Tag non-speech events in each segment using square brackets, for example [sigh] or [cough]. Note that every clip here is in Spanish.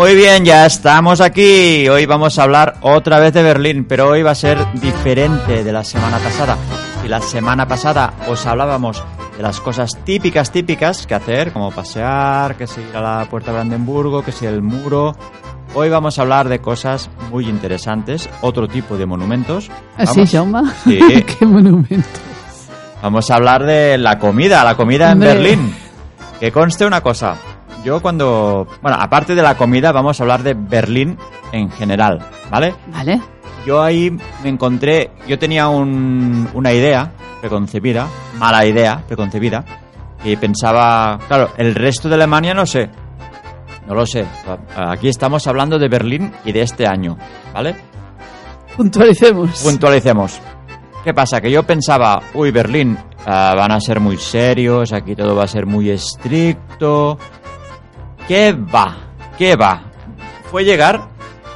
Muy bien, ya estamos aquí. Hoy vamos a hablar otra vez de Berlín, pero hoy va a ser diferente de la semana pasada. Y la semana pasada os hablábamos de las cosas típicas, típicas que hacer, como pasear, que si ir a la Puerta de Brandenburgo, que si el muro. Hoy vamos a hablar de cosas muy interesantes, otro tipo de monumentos. ¿Así? Sí. [laughs] ¡Qué monumento! Vamos a hablar de la comida, la comida en Hombre. Berlín. Que conste una cosa. Yo cuando... Bueno, aparte de la comida, vamos a hablar de Berlín en general, ¿vale? ¿Vale? Yo ahí me encontré... Yo tenía un- una idea preconcebida, mala idea preconcebida, y pensaba... Claro, el resto de Alemania no sé. No lo sé. Aquí estamos hablando de Berlín y de este año, ¿vale? Puntualicemos. Puntualicemos. ¿Qué pasa? Que yo pensaba, uy, Berlín, ah, van a ser muy serios, aquí todo va a ser muy estricto. ¿Qué va? ¿Qué va? Fue llegar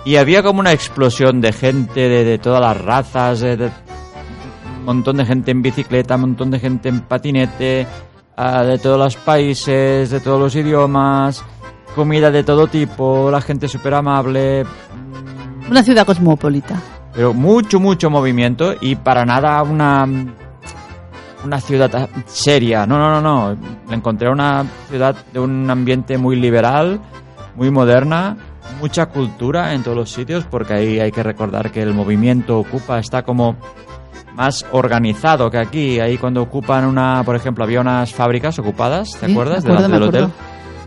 y había como una explosión de gente de, de todas las razas, de, de- un montón de gente en bicicleta, un montón de gente en patinete, ah, de todos los países, de todos los idiomas, comida de todo tipo, la gente súper amable, Una ciudad cosmopolita. pero mucho, mucho movimiento y para nada una una ciudad seria. No, no, no, no. Encontré una ciudad de un ambiente muy liberal, muy moderna, mucha cultura en todos los sitios, porque ahí hay que recordar que el movimiento Ocupa está como más organizado que aquí. Ahí cuando ocupan una, por ejemplo, había unas fábricas ocupadas, ¿te Sí, acuerdas? acuerdo, Delante del hotel.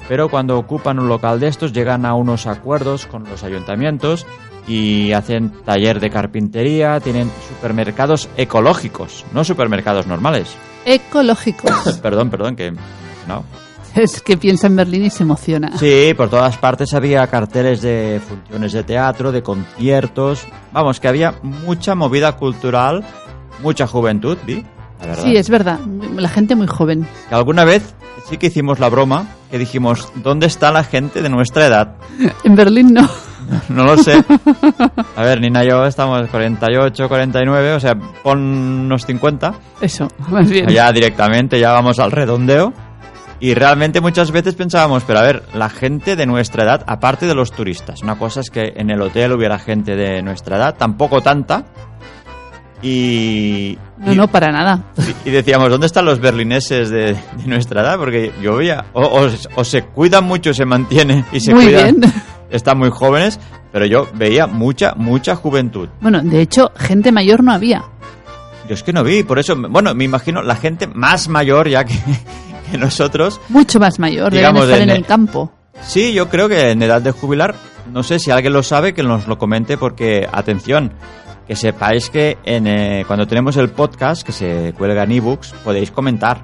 Pero cuando ocupan un local de estos llegan a unos acuerdos con los ayuntamientos y hacen taller de carpintería, tienen supermercados ecológicos, no supermercados normales. Ecológicos. [coughs] perdón, perdón, que no. es que piensa en Berlín y se emociona. Sí, por todas partes había carteles de funciones de teatro, de conciertos. Vamos, que había mucha movida cultural, mucha juventud, ¿vi? La. Sí, es verdad. La gente muy joven. Que alguna vez sí que hicimos la broma, que dijimos, ¿dónde está la gente de nuestra edad? [laughs] En Berlín no. [laughs] No lo sé. A ver, Nina y yo estamos 48, 49, o sea, pon unos 50. Eso, más bien. Ya directamente, ya vamos al redondeo. Y realmente muchas veces pensábamos, pero a ver, la gente de nuestra edad, aparte de los turistas, una cosa es que en el hotel hubiera gente de nuestra edad, tampoco tanta. Y, No, y- no, para nada. y decíamos, ¿dónde están los berlineses de, de nuestra edad? Porque yo veía, o, o- o se cuidan mucho, se mantienen y se Muy cuidan, bien. Están muy jóvenes, pero yo veía mucha, mucha juventud. Bueno, de hecho, gente mayor no había. Yo es que no vi, por eso, bueno, me imagino la gente más mayor ya que, [laughs] que nosotros. Mucho más mayor. Digamos, estar de en ne- el campo. Sí, yo creo que en edad de jubilar, no sé si alguien lo sabe, que nos lo comente, porque, atención, que sepáis que en, eh, cuando tenemos el podcast, que se cuelga en ebooks, podéis comentar.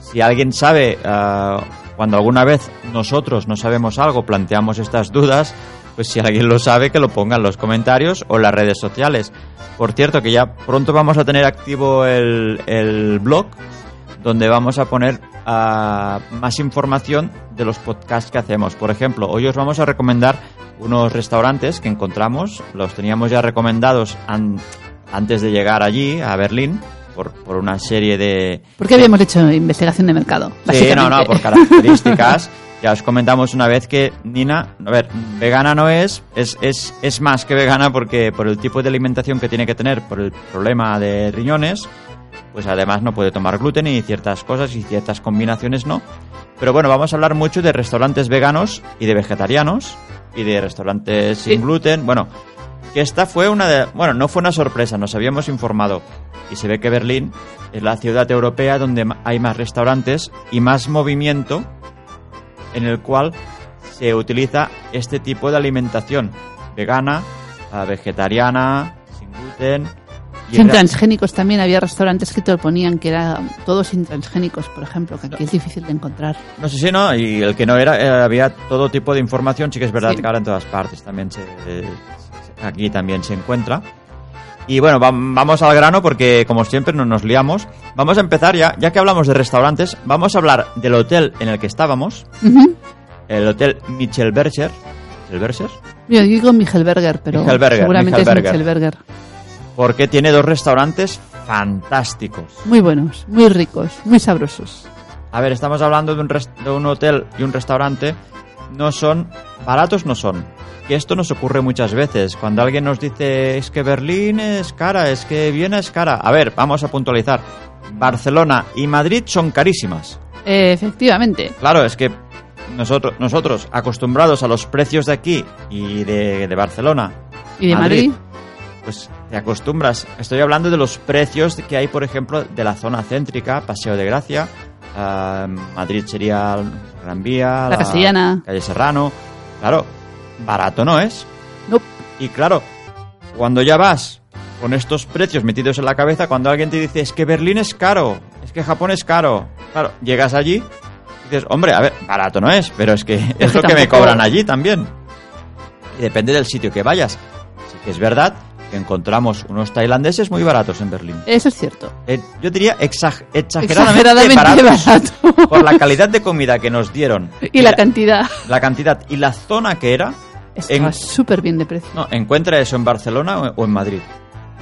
Si alguien sabe, ah, cuando alguna vez nosotros no sabemos algo, planteamos estas dudas, pues si alguien lo sabe, que lo ponga en los comentarios o en las redes sociales. Por cierto, que ya pronto vamos a tener activo el, el blog, donde vamos a poner ah, más información de los podcasts que hacemos. Por ejemplo, hoy os vamos a recomendar unos restaurantes que encontramos, los teníamos ya recomendados an- antes de llegar allí, a Berlín, por, por una serie de... Porque habíamos hecho investigación de mercado. Sí, no, no, por características. [laughs] Ya os comentamos una vez que Nina, a ver, vegana no es, es, es, es más que vegana porque por el tipo de alimentación que tiene que tener, por el problema de riñones, pues además no puede tomar gluten y ciertas cosas y ciertas combinaciones no. Pero bueno, vamos a hablar mucho de restaurantes veganos y de vegetarianos y de restaurantes sin Sí. gluten. Bueno, que esta fue una de... Bueno, no fue una sorpresa, nos habíamos informado. Y se ve que Berlín es la ciudad europea donde hay más restaurantes y más movimiento en el cual se utiliza este tipo de alimentación vegana, vegetariana, sin gluten. y Sin rea- transgénicos también había restaurantes que te lo ponían que era todos sin transgénicos, por ejemplo, que aquí es difícil de encontrar. No sé si no, y el que no era, eh, había todo tipo de información, sí que es verdad Sí. que ahora en todas partes también se, eh, aquí también se encuentra. Y bueno, va- vamos al grano porque como siempre no nos liamos. Vamos a empezar ya, ya que hablamos de restaurantes, vamos a hablar del hotel en el que estábamos, el hotel Michelberger. ¿Michelberger? Yo digo Michelberger, pero Michelberger, seguramente Michelberger. es Michelberger. Porque tiene dos restaurantes fantásticos. Muy buenos, muy ricos, muy sabrosos. A ver, estamos hablando de un, de un hotel y un restaurante. No son baratos, no son. Que esto nos ocurre muchas veces. Cuando alguien nos dice es que Berlín es cara, es que Viena es cara. A ver, vamos a puntualizar. Barcelona y Madrid son carísimas. Eh, efectivamente. Claro, es que nosotros, nosotros acostumbrados a los precios de aquí y de, de Barcelona ¿Y de Madrid? pues te acostumbras. Estoy hablando de los precios que hay, por ejemplo, de la zona céntrica, Paseo de Gracia, ah, Madrid sería Gran Vía, La Castellana. Calle Serrano. Claro, barato no es. Nope. Y claro, cuando ya vas con estos precios metidos en la cabeza, cuando alguien te dice es que Berlín es caro, es que Japón es caro, claro, llegas allí y dices, hombre, a ver, barato no es, pero es que [laughs] es que lo que me tampoco- cobran allí también. Y depende del sitio que vayas. Sí que es verdad que encontramos unos tailandeses muy baratos en Berlín. Eso es cierto. Eh, yo diría exag- exageradamente, Exageradamente baratos barato. por la calidad de comida que nos dieron [laughs] y la cantidad. la cantidad y la zona que era. Estaba súper bien de precio. no, encuentra eso en Barcelona o en Madrid.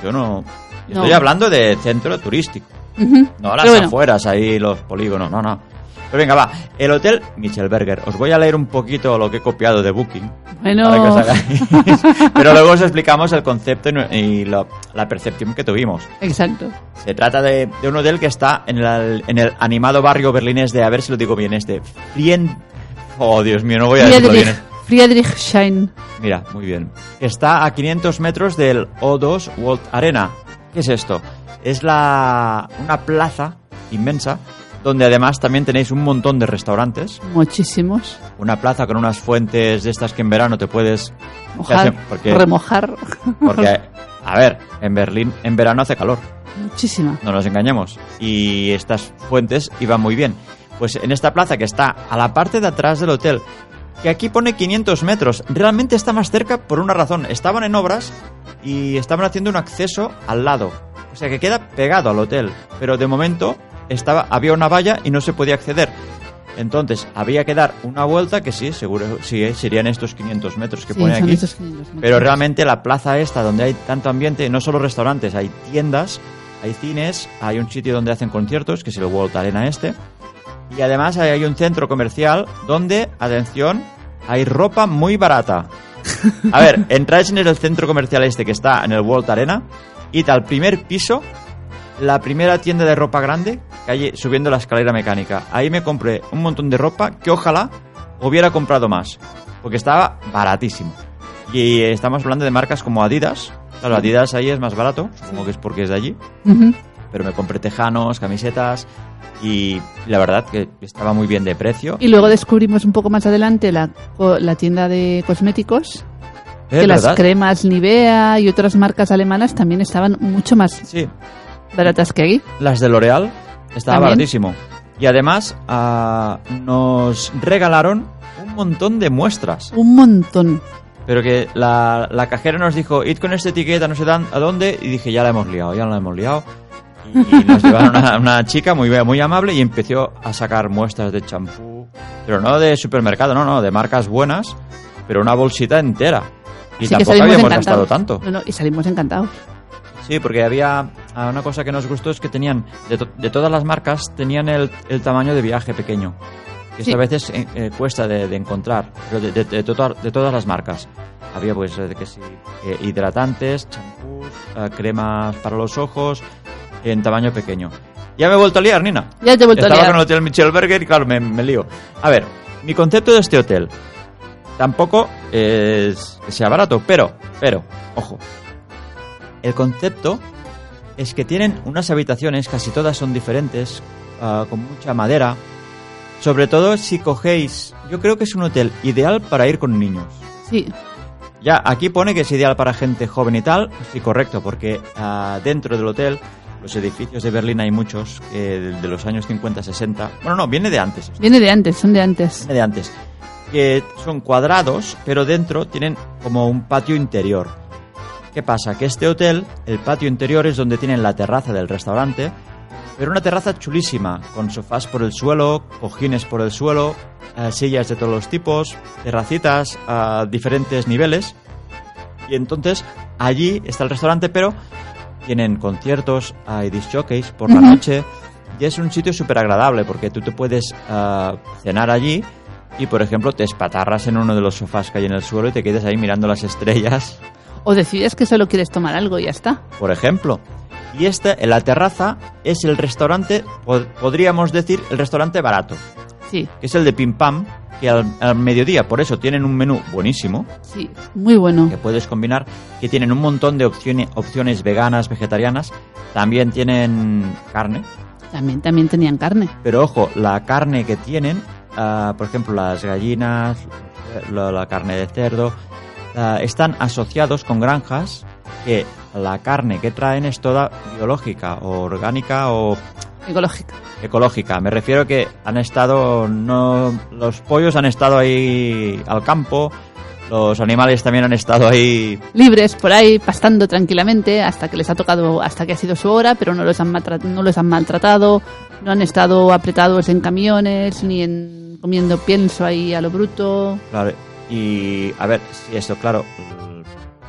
Yo no. yo No. Estoy hablando de centro turístico. Ujú. No las bueno, afueras, ahí los polígonos, no, no. Pero venga, va. El hotel Michelberger. Os voy a leer un poquito lo que he copiado de Booking. Bueno. para que os hagáis. [laughs] Pero luego os explicamos el concepto y, lo- la percepción que tuvimos. Exacto. Se trata de, de un hotel que está en el, en el animado barrio berlinés de, a ver si lo digo bien, este. Frien... Oh, Dios mío, no voy a decirlo bien. Friedrichshain. Mira, muy bien. Está a 500 metros del O2 World Arena. ¿Qué es esto? Es la una plaza inmensa donde además también tenéis un montón de restaurantes. Muchísimos. Una plaza con unas fuentes de estas que en verano te puedes Mojar, porque- remojar. porque a ver, en Berlín en verano hace calor, Muchísima. no nos engañemos. Y estas fuentes iban muy bien. Pues en esta plaza que está a la parte de atrás del hotel, que aquí pone 500 metros, realmente está más cerca por una razón. Estaban en obras y estaban haciendo un acceso al lado. O sea que queda pegado al hotel. Pero de momento estaba, había una valla y no se podía acceder. Entonces había que dar una vuelta que sí, seguro, sí, eh, serían estos 500 metros que Sí, pone aquí. esos 500 metros. Pero realmente la plaza esta, donde hay tanto ambiente, no solo restaurantes, hay tiendas, hay cines, hay un sitio donde hacen conciertos, que es el World Arena este. Y además hay, hay un centro comercial donde, atención, hay ropa muy barata. A ver, [laughs] entráis en el centro comercial este que está en el World Arena, id al primer piso, la primera tienda de ropa grande que hay subiendo la escalera mecánica. Ahí me compré un montón de ropa que ojalá hubiera comprado más, porque estaba baratísimo. Y estamos hablando de marcas como Adidas. Claro, Adidas ahí es más barato, supongo que es porque es de allí. Pero me compré tejanos, camisetas y la verdad que estaba muy bien de precio. Y luego descubrimos un poco más adelante la, la tienda de cosméticos, Es que las cremas Nivea y otras marcas alemanas también estaban mucho más Sí, baratas que aquí. las de L'Oreal estaba También. baratísimo. Y además ah, nos regalaron un montón de muestras. Un montón. Pero que la, la cajera nos dijo, id con esta etiqueta, no sé dan- a dónde, y dije, ya la hemos liado, ya la hemos liado. Y, y nos llevaron a una chica muy, muy amable y empezó a sacar muestras de champú, pero no de supermercado, no, no, de marcas buenas, pero una bolsita entera. Y Así tampoco habíamos encantados. gastado tanto. No, no, y salimos encantados. Sí, porque había ah, una cosa que nos gustó es que tenían, de, to- de todas las marcas, tenían el, el tamaño de viaje pequeño. Que esto a veces eh, eh, cuesta de, de encontrar, pero de, de- de to- de todas las marcas. Había pues eh, que sí, eh, hidratantes, champús, eh, cremas para los ojos, en tamaño pequeño. Ya me he vuelto a liar, Nina. Ya te he vuelto a Estaba liar. con el Hotel Michelberger y claro, me, me lío. A ver, mi concepto de este hotel tampoco es que sea barato, pero, pero, ojo. El concepto es que tienen unas habitaciones, casi todas son diferentes, ah, con mucha madera. Sobre todo si cogéis, yo creo que es un hotel ideal para ir con niños. Sí, Ya, aquí pone que es ideal para gente joven y tal. Sí, correcto, porque ah, dentro del hotel, los edificios de Berlín hay muchos, eh, de los años 50-60. Bueno, no, viene de antes. viene de antes, son de antes. Viene de antes. Que son cuadrados, pero dentro tienen como un patio interior. ¿Qué pasa? Que este hotel, el patio interior es donde tienen la terraza del restaurante, pero una terraza chulísima, con sofás por el suelo, cojines por el suelo, eh, sillas de todos los tipos, terracitas a diferentes niveles. Y entonces allí está el restaurante, pero tienen conciertos, hay disc jockeys por la noche. Y es un sitio súper agradable porque tú te puedes ah, cenar allí y, por ejemplo, te espatarras en uno de los sofás que hay en el suelo y te quedas ahí mirando las estrellas O decides que solo quieres tomar algo y ya está. por ejemplo. Y este, en la terraza, es el restaurante, pod- podríamos decir, el restaurante barato, Sí, que es el de Pim Pam, que al, al mediodía, por eso, tienen un menú buenísimo, sí, muy bueno. que puedes combinar, que tienen un montón de opciones, opciones veganas, vegetarianas, también tienen carne, También, también tenían carne. pero ojo, la carne que tienen, ah, por ejemplo, las gallinas, la, la carne de cerdo, ah, están asociados con granjas que la carne que traen es toda biológica, o orgánica o Ecológica. ecológica. Me refiero que han estado, no, los pollos han estado ahí al campo, los animales también han estado ahí. Libres por ahí, pastando tranquilamente hasta que les ha tocado, hasta que ha sido su hora, pero no los han, no los han maltratado, no han estado apretados en camiones, ni en comiendo pienso ahí a lo bruto. Claro, y a ver, si esto, claro,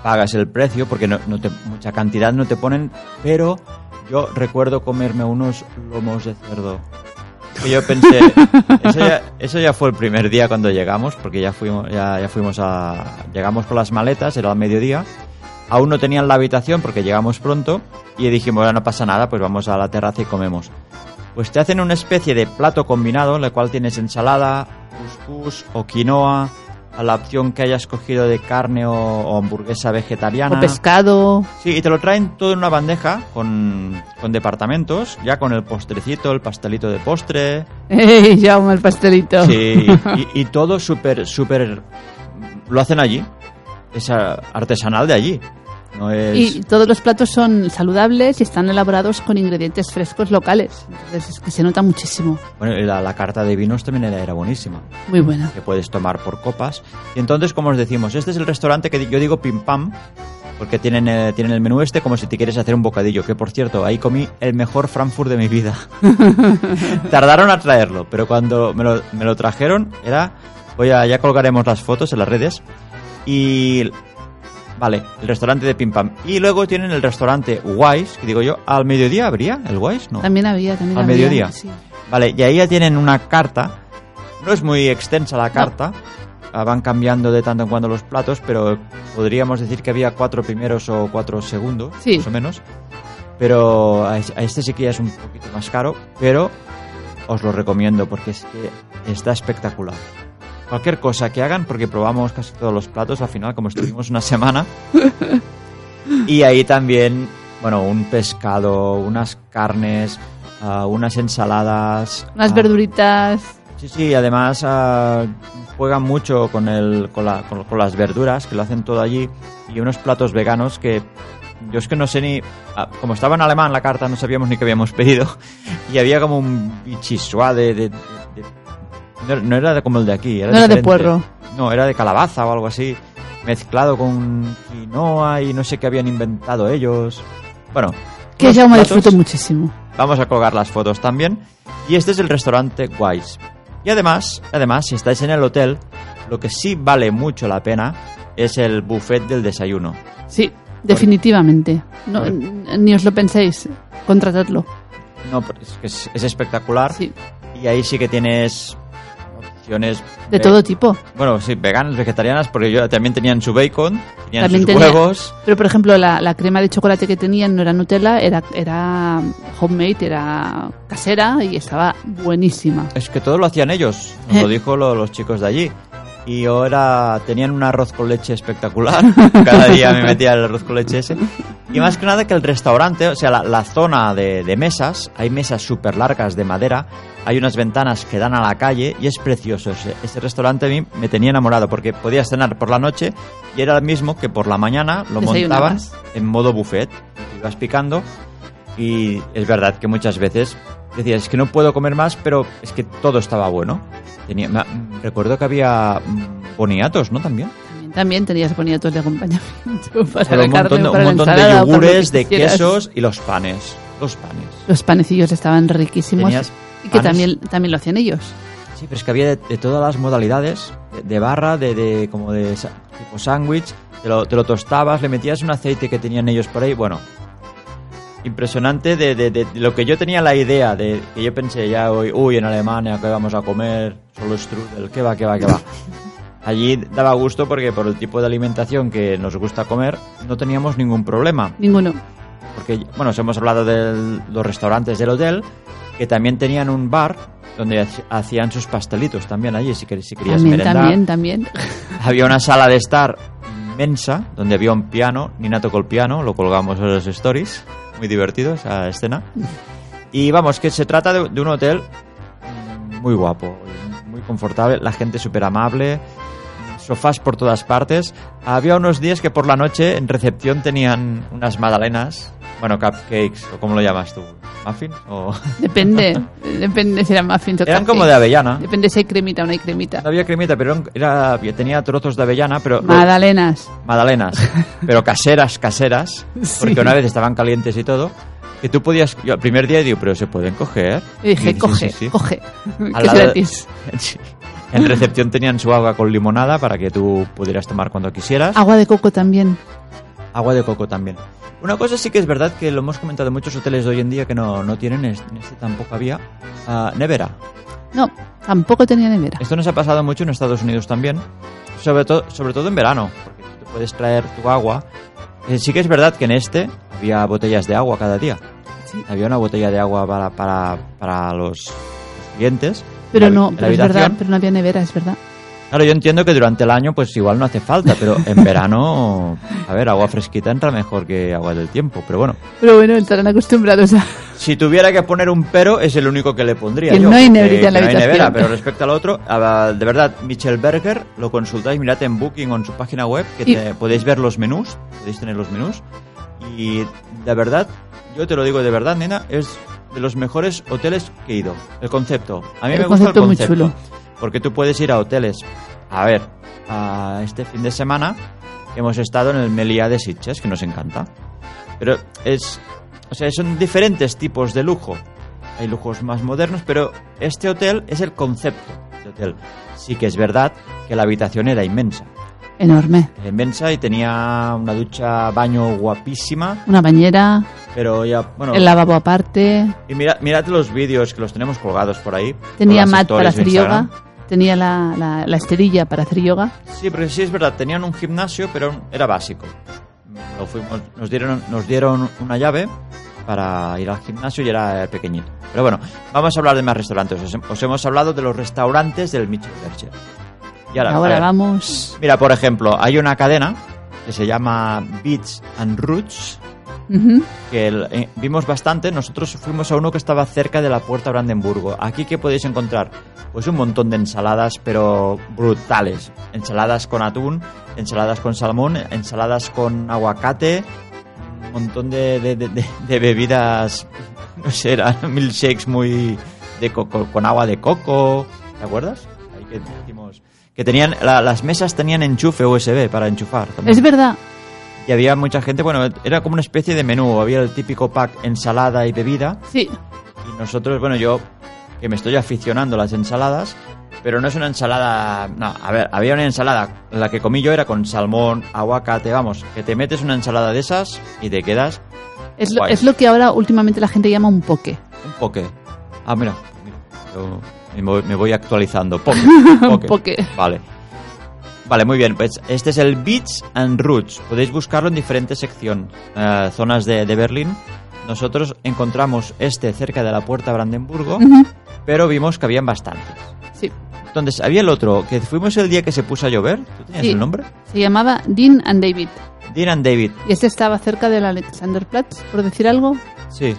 pagas el precio porque no, no te, mucha cantidad no te ponen, pero yo recuerdo comerme unos lomos de cerdo. Que yo pensé, [laughs] eso ya, eso ya fue el primer día cuando llegamos, porque ya fuimos, ya, ya fuimos a, llegamos con las maletas, era al mediodía, aún no tenían la habitación porque llegamos pronto y dijimos, bueno, no pasa nada, pues vamos a la terraza y comemos. Pues te hacen una especie de plato combinado en el cual tienes ensalada, couscous o quinoa, a la opción que hayas cogido de carne o, o hamburguesa vegetariana. O pescado. Sí, y te lo traen todo en una bandeja con, con departamentos, ya con el postrecito, el pastelito de postre. [laughs] ¡Ey, Jaume, el pastelito! Sí, y, [laughs] y todo súper, súper... Lo hacen allí. Es artesanal de allí. No es... Y todos los platos son saludables y están elaborados con ingredientes frescos locales. Entonces es que se nota muchísimo. Bueno, la, la carta de vinos también era, era buenísima. Muy buena. que puedes tomar por copas. Y entonces, como os decimos, este es el restaurante que yo digo pim pam, porque tienen, eh, tienen el menú este como si te quieres hacer un bocadillo, que por cierto, ahí comí el mejor Frankfurt de mi vida. [laughs] Tardaron a traerlo, pero cuando me lo, me lo trajeron era... Voy a, ya colgaremos las fotos en las redes. Y... Vale, el restaurante de Pim Pam. Y luego tienen el restaurante Wise, que digo yo, ¿al mediodía habría el Wise? No. También había, también Al había, mediodía. sí. Vale, y ahí ya tienen una carta. No es muy extensa la carta. Ah, Van cambiando de tanto en cuando los platos, pero podríamos decir que había cuatro primeros o cuatro segundos, Sí. más o menos. Pero a este sí que ya es un poquito más caro, pero os lo recomiendo porque es que está espectacular. Cualquier cosa que hagan, porque probamos casi todos los platos al final, como estuvimos una semana. [laughs] Y ahí también, bueno, un pescado, unas carnes, ah, unas ensaladas. Unas ah, verduritas. Sí, sí, además ah, juegan mucho con, el, con, la- con- con las verduras, que lo hacen todo allí, y unos platos veganos que yo es que no sé ni... como estaba en alemán la carta, no sabíamos ni qué habíamos pedido, [laughs] y había como un bichisua de... de- de- de- no, no era de- como el de aquí, era No era de puerro. No, era de calabaza o algo así, mezclado con quinoa y no sé qué habían inventado ellos. Bueno, Que ya me disfruto muchísimo. Vamos a colgar las fotos también. Y este es el restaurante Wise. Y además, además, si estáis en el hotel, lo que sí vale mucho la pena es el buffet del desayuno. Sí, definitivamente. No, ni os lo penséis. Contratadlo. No, es que es, es espectacular. Sí. Y ahí sí que tienes opciones De todo tipo. Bueno, sí, veganas, vegetarianas, porque yo también tenían su bacon, tenían También sus tenía- huevos. Pero, por ejemplo, la, la crema de chocolate que tenían no era Nutella, era, era homemade, era casera y estaba buenísima. Es que todo lo hacían ellos, nos lo Eh. dijo lo- los chicos de allí. Y ahora tenían un arroz con leche espectacular. [laughs] Cada día me metía el arroz con leche ese. Y más que nada que el restaurante, o sea, la, la zona de, de mesas, hay mesas súper largas de madera, hay unas ventanas que dan a la calle y es precioso. Ese, ese restaurante a mí me tenía enamorado porque podías cenar por la noche y era el mismo que por la mañana lo montaban en modo buffet. Ibas picando y es verdad que muchas veces decías, es que no puedo comer más, pero es que todo estaba bueno. Tenía, me- recuerdo que había mm, boniatos, ¿no? También. También, tenías boniatos de acompañamiento [laughs] para Pero la carne montón, de, un montón de ensalada yogures, de quesos y los panes. Los panes. Los panecillos estaban riquísimos Tenías y que panes- también, también lo hacían ellos. Sí, pero es que había de, de todas las modalidades, de, de barra, de, de como de tipo sándwich, te lo, te lo tostabas, le metías un aceite que tenían ellos por ahí, bueno, impresionante de, de- de lo que yo tenía la idea, de que yo pensé ya hoy, uy, en Alemania, que vamos a comer? Solo strudel, que va, que va, que va. [laughs] Allí daba gusto porque por el tipo de alimentación que nos gusta comer, no teníamos ningún problema Ninguno. porque bueno, os hemos hablado de los restaurantes del hotel, que también tenían un bar donde hac- hacían sus pastelitos también allí, si, quer- si querías También, merendar. también, también. [laughs] Había una sala de estar inmensa, donde había un piano, Nina tocó el piano, lo colgamos en los stories, muy divertido esa escena. Y vamos, que se trata de, un hotel muy guapo, muy confortable, la gente súper amable, sofás por todas partes. Había unos días que por la noche en recepción tenían unas magdalenas, bueno, cupcakes, o como lo llamas tú, muffins, o... [laughs] Depende. depende si eran muffins o Eran como de avellana. Depende si hay cremita o no hay cremita. No había cremita, pero era, tenía trozos de avellana, pero... lo- Magdalenas. [laughs] Pero caseras, caseras, porque una vez estaban calientes y todo, que tú podías, yo el primer día digo, pero se pueden coger. Y dije, sí, coge, sí, sí. coge. Que es lado gratis. [laughs] En recepción tenían su agua con limonada para que tú pudieras tomar cuando quisieras. Agua de coco también. Agua de coco también. Una cosa sí que es verdad que lo hemos comentado en muchos hoteles de hoy en día que no, no tienen, en este tampoco había, ah, nevera. No, tampoco tenía nevera. Esto nos ha pasado mucho en Estados Unidos también, sobre, todo sobre todo en verano, porque tú puedes traer tu agua. Eh, sí que es verdad que en este había botellas de agua cada día. Había una botella de agua para, para, para los clientes. Pero la- no, pero es verdad, pero no había nevera, es verdad. Claro, yo entiendo que durante el año pues igual no hace falta, pero en verano, a ver, agua fresquita entra mejor que agua del tiempo, pero bueno. Pero bueno, estarán acostumbrados a... Si tuviera que poner un pero, es el único que le pondría. Que yo, no hay neverita en la no hay nevera, pero respecto al otro, de verdad, Michel Berger, lo consultáis, mirad en Booking o en su página web, que Y- te- podéis ver los menús, podéis tener los menús. Y de verdad, yo te lo digo de verdad, nena, es de los mejores hoteles que he ido. El concepto. A mí El me gusta el concepto muy chulo. Porque tú puedes ir a hoteles. A ver, a este fin de semana hemos estado en el Meliá de Sitges, que nos encanta. Pero es. O sea, son diferentes tipos de lujo. Hay lujos más modernos, pero este hotel es el concepto de hotel. Sí que es verdad que la habitación era inmensa. Enorme. Era inmensa y tenía una ducha, baño guapísima, Una bañera, pero ya, bueno... el lavabo aparte, Y mira, mirad los vídeos que los tenemos colgados por ahí. tenía mat para hacer yoga, tenía la, la, la esterilla para hacer yoga. Sí, pero sí es verdad, tenían un gimnasio, pero era básico. Lo fuimos, nos, dieron, nos dieron una llave para ir al gimnasio y era pequeñito. Pero bueno, vamos a hablar de más restaurantes. Os, os hemos hablado de los restaurantes del Berger. Y ahora, vamos... Mira, por ejemplo, hay una cadena que se llama Beats and Roots, Ujú. que el- eh, vimos bastante. Nosotros fuimos a uno que estaba cerca de la Puerta Brandenburgo. Aquí, ¿qué podéis encontrar? Pues un montón de ensaladas, pero brutales. Ensaladas con atún, ensaladas con salmón, ensaladas con aguacate, un montón de, de- de- de- de bebidas, no sé, eran [laughs] milkshakes muy... De coco, con agua de coco, ¿te acuerdas? Ahí que hicimos- que tenían, la- las mesas tenían enchufe USB para enchufar. también. Es verdad, Y había mucha gente, bueno, era como una especie de menú. Había el típico pack ensalada y bebida. sí. Y nosotros, bueno, yo que me estoy aficionando a las ensaladas, pero no es una ensalada. No, a ver, había una ensalada. La que comí yo era con salmón, aguacate, vamos, que te metes una ensalada de esas y te quedas Es lo, es lo que ahora últimamente la gente llama un poke. un poque. Ah, mira, mira. Yo me voy, me voy actualizando. Poke. [laughs] Poke. Poke. Vale. Vale, muy bien. Pues este es el Beats and Roots. Podéis buscarlo en diferentes secciones, eh, zonas de, de Berlín. Nosotros encontramos este cerca de la puerta Brandenburgo, pero vimos que habían bastantes. Sí. Entonces, había el otro, que fuimos el día que se puso a llover. ¿Tú tenías Sí. el nombre? Se llamaba Dean and David. Dean and David. Y este estaba cerca del Alexanderplatz, por decir algo. Sí.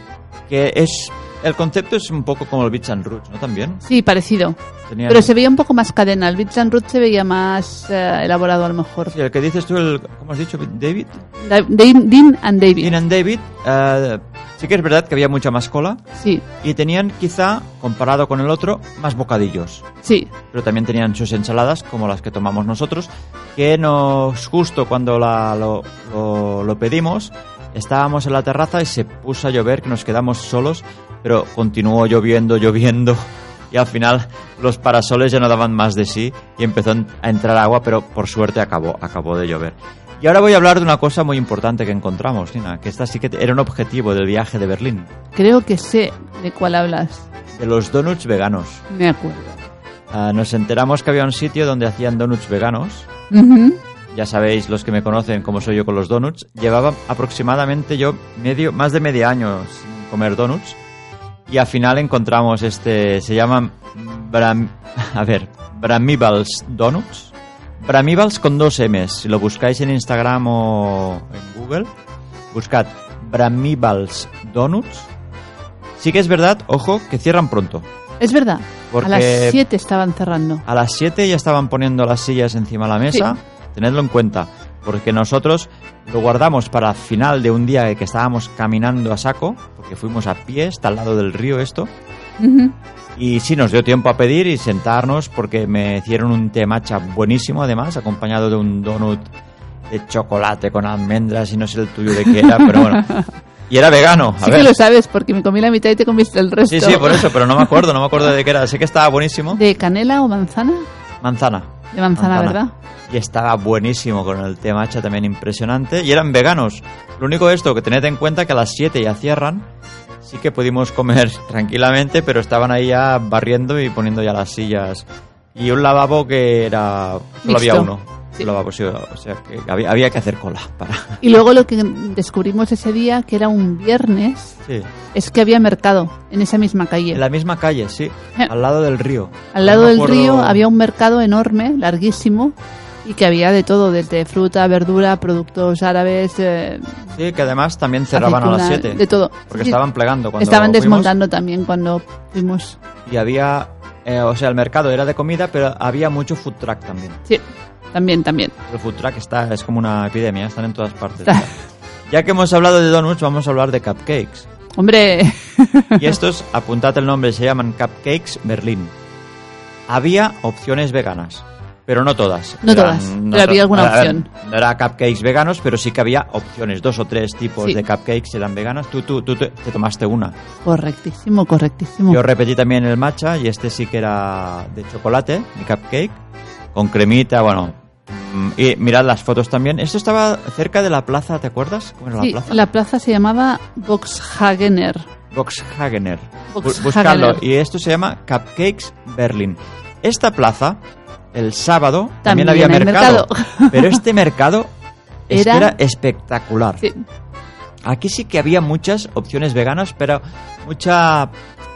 Que es... El concepto es un poco como el Beats and Roots, ¿no? También. Sí, parecido. Tenían- Pero se veía un poco más cadena. El Bits and Roots se veía más eh, elaborado a lo mejor. Sí, el que dices tú, el, ¿cómo has dicho? David. Da- Dean, Dean and David. Dean and David, eh, sí que es verdad que había mucha más cola Sí, y tenían quizá, comparado con el otro, más bocadillos. sí. Pero también tenían sus ensaladas, como las que tomamos nosotros, que nos, justo cuando la- lo, lo- lo pedimos, estábamos en la terraza y se puso a llover, que nos quedamos solos, pero continuó lloviendo, lloviendo, [laughs] y al final los parasoles ya no daban más de sí y empezó a entrar agua, pero por suerte acabó, acabó de llover. Y ahora voy a hablar de una cosa muy importante que encontramos, Nina, que esta sí que era un objetivo del viaje de Berlín, Creo que sé de cuál hablas. de los donuts veganos. Me acuerdo. Ah, nos enteramos que había un sitio donde hacían donuts veganos. Ujú. Ya sabéis, los que me conocen, cómo soy yo con los donuts. Llevaba aproximadamente yo medio, más de medio año sin comer donuts. Y al final encontramos este, se llaman Bram, [laughs] a ver, Bramibals Donuts. Bramibals con dos M's. Si lo buscáis en Instagram o en Google, buscad Bramibals Donuts. Sí que es verdad, ojo, que cierran pronto. Es verdad. Porque- A las 7 estaban cerrando. A las 7 ya estaban poniendo las sillas encima de la mesa. Tenedlo en cuenta, porque nosotros lo guardamos para final de un día que estábamos caminando a saco, porque fuimos a pie, está al lado del río esto. Ujú. Y sí, nos dio tiempo a pedir y sentarnos porque me hicieron un té matcha buenísimo, además, acompañado de un donut de chocolate con almendras y no sé el tuyo de qué era, pero bueno. [laughs] Y era vegano, a Sí ver. que lo sabes porque me comí la mitad y te comiste el resto. Sí, sí, por eso, pero no me acuerdo, no me acuerdo de qué era. Sé que estaba buenísimo. ¿De canela o manzana? Manzana. De manzana, ¿verdad? Y estaba buenísimo con el té matcha también impresionante. Y eran veganos. Lo único de esto, que tened en cuenta que a las 7 ya cierran. Sí que pudimos comer [laughs] tranquilamente, pero estaban ahí ya barriendo y poniendo ya las sillas. Y un lavabo que era... Solo había uno. Sí. Lavabo, sí, o sea que había, había que hacer cola para... [laughs] Y luego lo que descubrimos ese día, que era un viernes, Sí. es que había mercado en esa misma calle. En la misma calle, sí. Al lado del río. Al No lado me del acuerdo- río había un mercado enorme, larguísimo, y que había de todo, desde fruta, verdura, productos árabes, eh, Sí, que además también cerraban a las aceituna, 7. de todo. Porque Sí, estaban plegando cuando Estaban fuimos. desmontando también cuando fuimos. Y había, eh, o sea, el mercado era de comida, pero había mucho food truck también. Sí, también, también. El food truck está, es como una epidemia, están en todas partes. Ya que hemos hablado de donuts, vamos a hablar de cupcakes. Hombre, [laughs] Y estos, apuntad el nombre, se llaman Cupcakes Berlín. Había opciones veganas, pero no todas. No todas, pero había alguna opción. No era cupcakes veganos, pero sí que había opciones, dos o tres tipos Sí. de cupcakes eran veganos. Tú, tú, tú te, te tomaste una. correctísimo, correctísimo. Yo repetí también el matcha y este sí que era de chocolate, mi cupcake, con cremita, bueno. Y mirad las fotos también. Esto estaba cerca de la plaza, ¿te acuerdas? ¿Cómo era Sí, la plaza? la plaza se llamaba Boxhagener. Boxhagener. Bu- Boxhagener. Buscadlo. Y esto se llama Cupcakes Berlin. Esta plaza, el sábado, también, También había mercado. mercado. [laughs] Pero este mercado [laughs] Era- era espectacular. Sí, Aquí sí que había muchas opciones veganas, pero mucha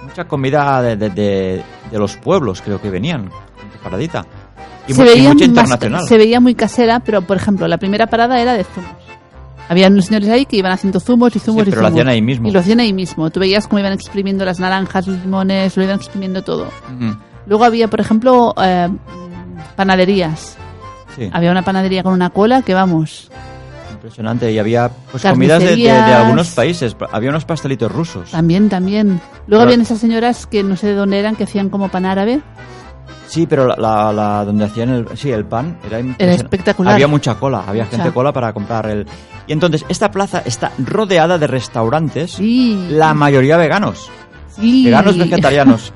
mucha comida de, de- de- de los pueblos, creo que venían, preparadita. Y, se, y veía más- internacional. se veía muy casera, pero por ejemplo, la primera parada era de zumos. Había unos señores ahí que iban haciendo zumos y zumos Sí, y pero lo zumos. hacían ahí mismo. Y lo hacían ahí mismo. Tú veías cómo iban exprimiendo las naranjas, los limones, lo iban exprimiendo todo. Ujú, Luego había, por ejemplo, eh, panaderías. sí, Había una panadería con una cola que vamos. impresionante. Y había pues, comidas de, de- de algunos países. Había unos pastelitos rusos. También, también. Luego Pero- habían esas señoras que no sé de dónde eran, que hacían como pan árabe. Sí, pero la, la- la- donde hacían el, sí, el pan era, espectacular. Había mucha cola, había Mucha. gente cola para comprar el... Y entonces, esta plaza está rodeada de restaurantes, Sí. la mayoría veganos, sí. veganos [laughs] vegetarianos.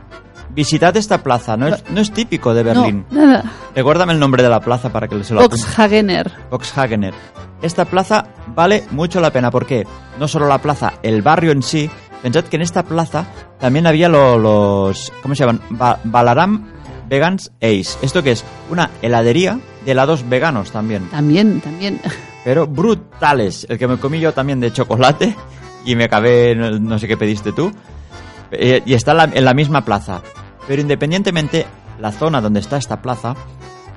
Visitad esta plaza, no es, no es típico de No, Berlín. nada. Recuérdame el nombre de la plaza para que se lo apunte. Boxhagener. Boxhagener. Esta plaza vale mucho la pena porque no solo la plaza, el barrio en sí pensad que en esta plaza también había lo- los... ¿Cómo se llaman? Ba- Balaram Vegans Ace. ¿Esto que es? Una heladería de helados veganos también. También, también. Pero brutales. El que me comí yo también de chocolate y me acabé, no, no sé qué pediste tú. Eh, y está en la, en la misma plaza. Pero independientemente, la zona donde está esta plaza,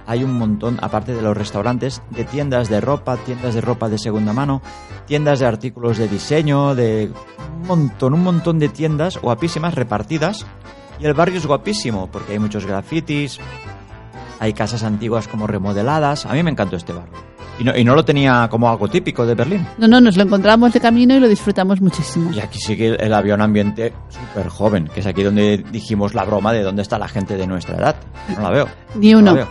hay un montón, aparte de los restaurantes, de tiendas de ropa, tiendas de ropa de segunda mano, tiendas de artículos de diseño, de un montón, un montón de tiendas guapísimas repartidas. Y el barrio es guapísimo, porque hay muchos grafitis, hay casas antiguas como remodeladas. A mí me encantó este barrio. Y no, y no lo tenía como algo típico de Berlín. No, no, nos lo encontramos de camino y lo disfrutamos muchísimo. Y aquí sí que el un ambiente súper joven, que es aquí donde dijimos la broma de dónde está la gente de nuestra edad. No la veo. Ni No la uno. veo.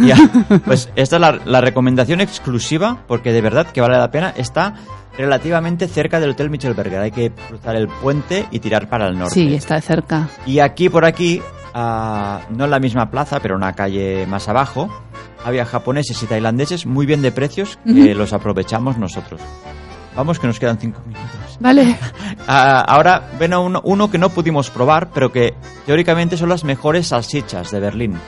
Ya, pues esta es la, la recomendación exclusiva, porque de verdad que vale la pena. Está relativamente cerca del Hotel Michelberger. Hay que cruzar el puente y tirar para el norte. Sí, está cerca. Y aquí por aquí, ah, no en la misma plaza, pero una calle más abajo, había japoneses y tailandeses muy bien de precios que los aprovechamos nosotros. Vamos que nos quedan cinco minutos. Vale. [laughs] Ah, ahora ven a uno, uno que no pudimos probar, pero que teóricamente son las mejores salsichas de Berlín.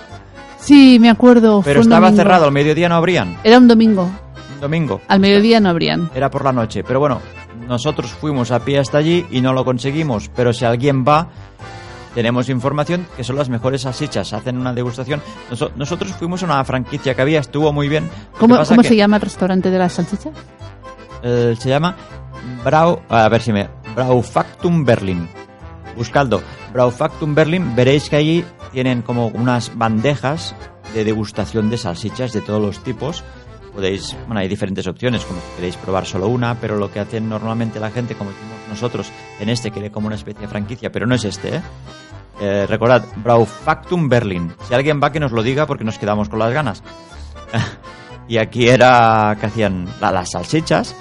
Sí, me acuerdo. Pero estaba domingo. cerrado, al mediodía no abrían. Era un domingo. Domingo. Al mediodía no habrían. Era por la noche. Pero bueno, nosotros fuimos a pie hasta allí y no lo conseguimos. Pero si alguien va, tenemos información que son las mejores salsichas. Hacen una degustación. Noso- nosotros fuimos a una franquicia que había, estuvo muy bien. ¿Cómo, se llama el restaurante de las salchichas? eh, se llama Brau... A ver si me... Braufaktum Berlin. Buscadlo. Braufaktum Berlin. Veréis que allí tienen como unas bandejas de degustación de salsichas de todos los tipos. Podéis, bueno, hay diferentes opciones, como si queréis probar solo una, pero lo que hacen normalmente la gente, como nosotros, en este, que era como una especie de franquicia, pero no es este, ¿eh? Eh, recordad, Braufaktum Berlin. Si alguien va, que nos lo diga porque nos quedamos con las ganas. [laughs] y aquí era que hacían la- las salsichas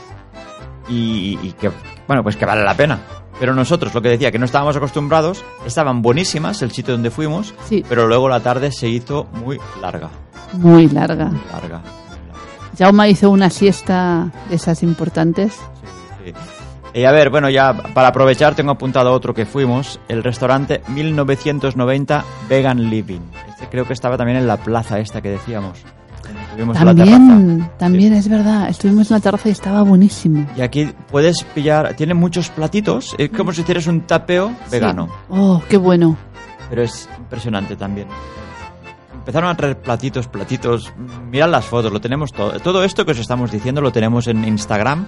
y, y que, bueno, pues que vale la pena. Pero nosotros, lo que decía, que no estábamos acostumbrados, estaban buenísimas el sitio donde fuimos, Sí. pero luego la tarde se hizo muy larga, Muy larga. muy larga. Jauma hizo una siesta de esas importantes. Sí. Y a ver, bueno, ya para aprovechar tengo apuntado otro que fuimos, el restaurante 1990 Vegan Living. Este creo que estaba también en la plaza esta que decíamos. Estuvimos en la También, también es verdad. Estuvimos en la terraza y estaba buenísimo. Y aquí puedes pillar, tiene muchos platitos, es como si hicieras un tapeo vegano. Sí. Oh, qué bueno. pero es impresionante también. Empezaron a traer platitos, platitos. Mirad las fotos, lo tenemos todo. Todo esto que os estamos diciendo lo tenemos en Instagram,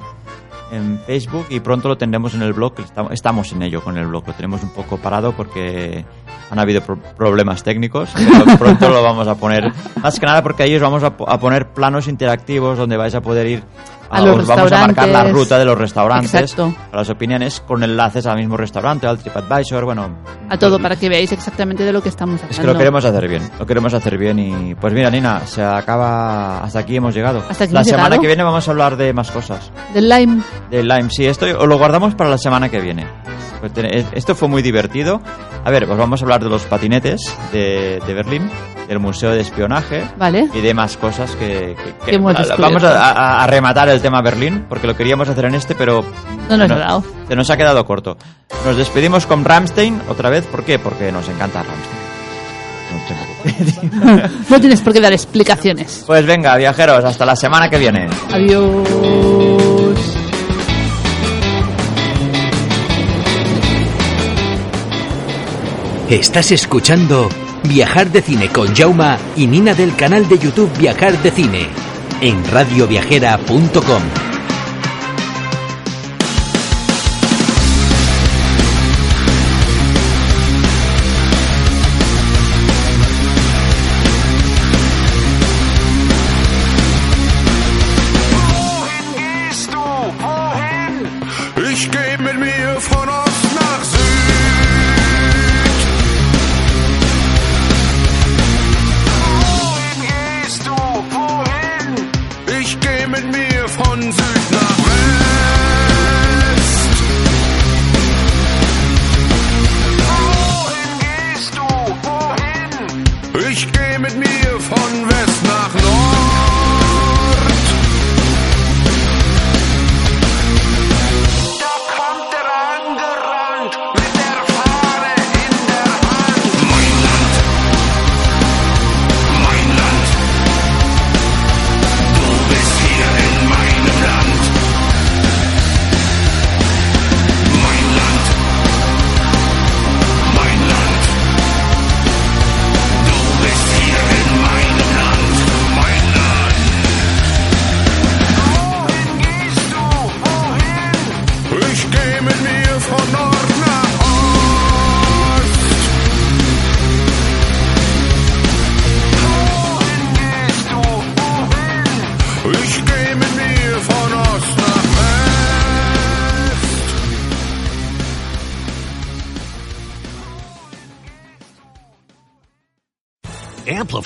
en Facebook y pronto lo tendremos en el blog. Estamos, estamos en ello con el blog. Lo tenemos un poco parado porque han habido pro- problemas técnicos, [laughs] pero pronto lo vamos a poner. Más que nada porque ahí os vamos a, po- a poner planos interactivos donde vais a poder ir. A los os vamos a marcar la ruta de los restaurantes, Exacto. a las opiniones con enlaces al mismo restaurante, al TripAdvisor, bueno. A todo, para que veáis exactamente de lo que estamos hablando. Es que lo queremos hacer bien, lo queremos hacer bien y pues mira Nina, se acaba, hasta aquí hemos llegado. Hasta aquí la semana llegado. que viene vamos a hablar de más cosas, Del Lime. de Lime, sí, esto lo guardamos para la semana que viene. Pues Esto fue muy divertido. A ver, pues vamos a hablar de los patinetes de, de Berlín, del Museo de Espionaje Vale. y de más cosas que, que- que- vamos a, a- a rematar el tema Berlín porque lo queríamos hacer en este pero No nos se ha dado. se nos ha quedado corto nos despedimos con Ramstein otra vez ¿por qué? porque nos encanta Ramstein No. [laughs] No tienes por qué dar explicaciones. pues venga viajeros hasta la semana que viene Adiós. Estás escuchando Viajar de Cine con Jauma y Nina del canal de YouTube Viajar de Cine en radioviajera.com. gehst du? Wohin? Ich